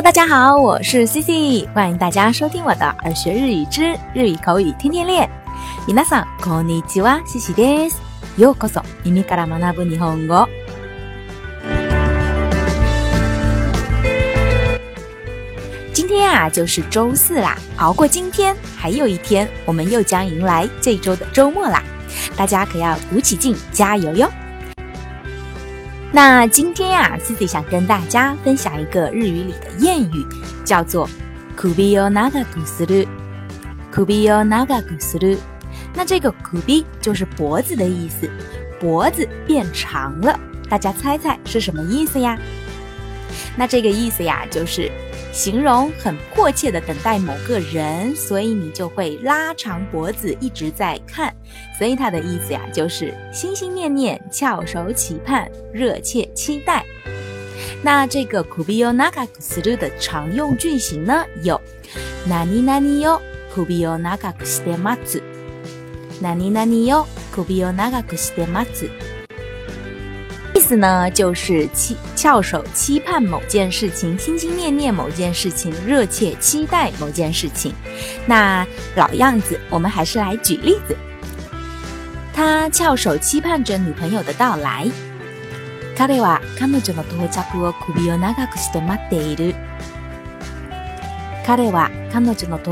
大家好，我是 C C，欢迎大家收听我的耳学日语之日语口语天天练。i さ a s a konnichiwa, C C です。ようこそ、耳から学ぶ日本語。今天啊，就是周四啦，熬过今天，还有一天，我们又将迎来这周的周末啦，大家可要鼓起劲加油哟！那今天呀，Cici 想跟大家分享一个日语里的谚语，叫做 “kubi y o naga gusuru”。kubi y o naga gusuru。那这个 “kubi” 就是脖子的意思，脖子变长了，大家猜猜是什么意思呀？那这个意思呀，就是。形容很迫切的等待某个人，所以你就会拉长脖子一直在看，所以它的意思呀就是心心念念、翘首企盼、热切期待。那这个 “kubi y o naka k u suru” 的常用句型呢？有 nani nani yo kubi y o naka k u s h i t matsu，なにな yo kubi y o naka k u s h i t matsu。字呢，就是期翘首期盼某件事情，心心念念某件事情，热切期待某件事情。那老样子，我们还是来举例子。他翘首期盼着女朋友的到来。他翘首期盼着女的到首着女首期女朋到着女到首着女首期女朋到着首期盼着女的到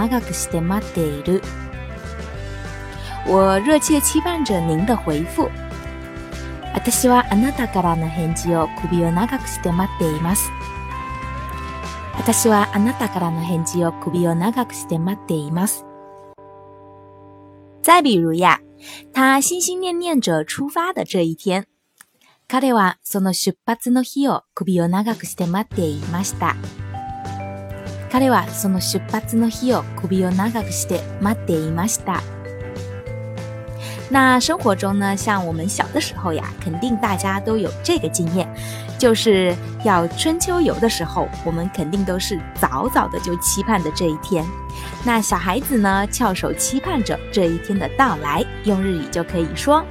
来。期着的私はあなたからの返事を首を長くして待っています。私はあなたからの返事を首を長くして待っています。再比如や、他心心念念着出发的这一天，彼はその出発の日を首を長くして待っていました。彼はその出発の日を首を長くして待っていました。那生活中呢，像我们小的时候呀，肯定大家都有这个经验，就是要春秋游的时候，我们肯定都是早早的就期盼的这一天。那小孩子呢，翘首期盼着这一天的到来，用日语就可以说：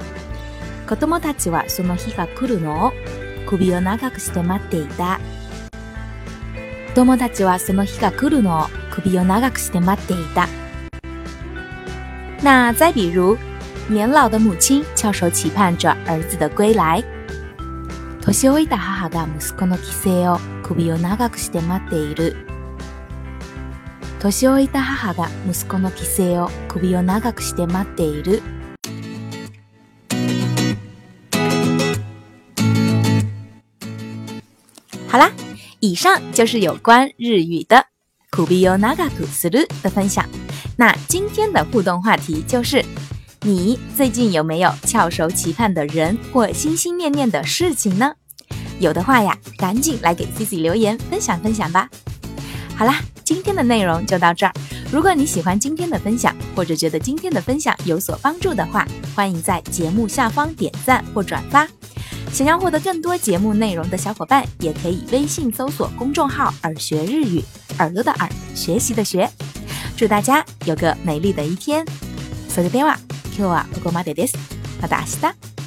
子どたちはその日が来るのを首を長くして待っていた。子どはその日が来るのを首を長くして待っていた。那再比如。年老的母亲翘首期盼着儿子的归来。年老を長くして待儿子的归来。好啦，以上就是有关日语的“苦逼又难搞”的分享。那今天的互动话题就是。你最近有没有翘首期盼的人或心心念念的事情呢？有的话呀，赶紧来给 c i c i 留言分享分享吧。好啦，今天的内容就到这儿。如果你喜欢今天的分享，或者觉得今天的分享有所帮助的话，欢迎在节目下方点赞或转发。想要获得更多节目内容的小伙伴，也可以微信搜索公众号“耳学日语”，耳朵的耳，学习的学。祝大家有个美丽的一天，做个电话。今日はここまでです。また明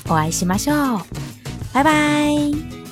日お会いしましょう。バイバイ。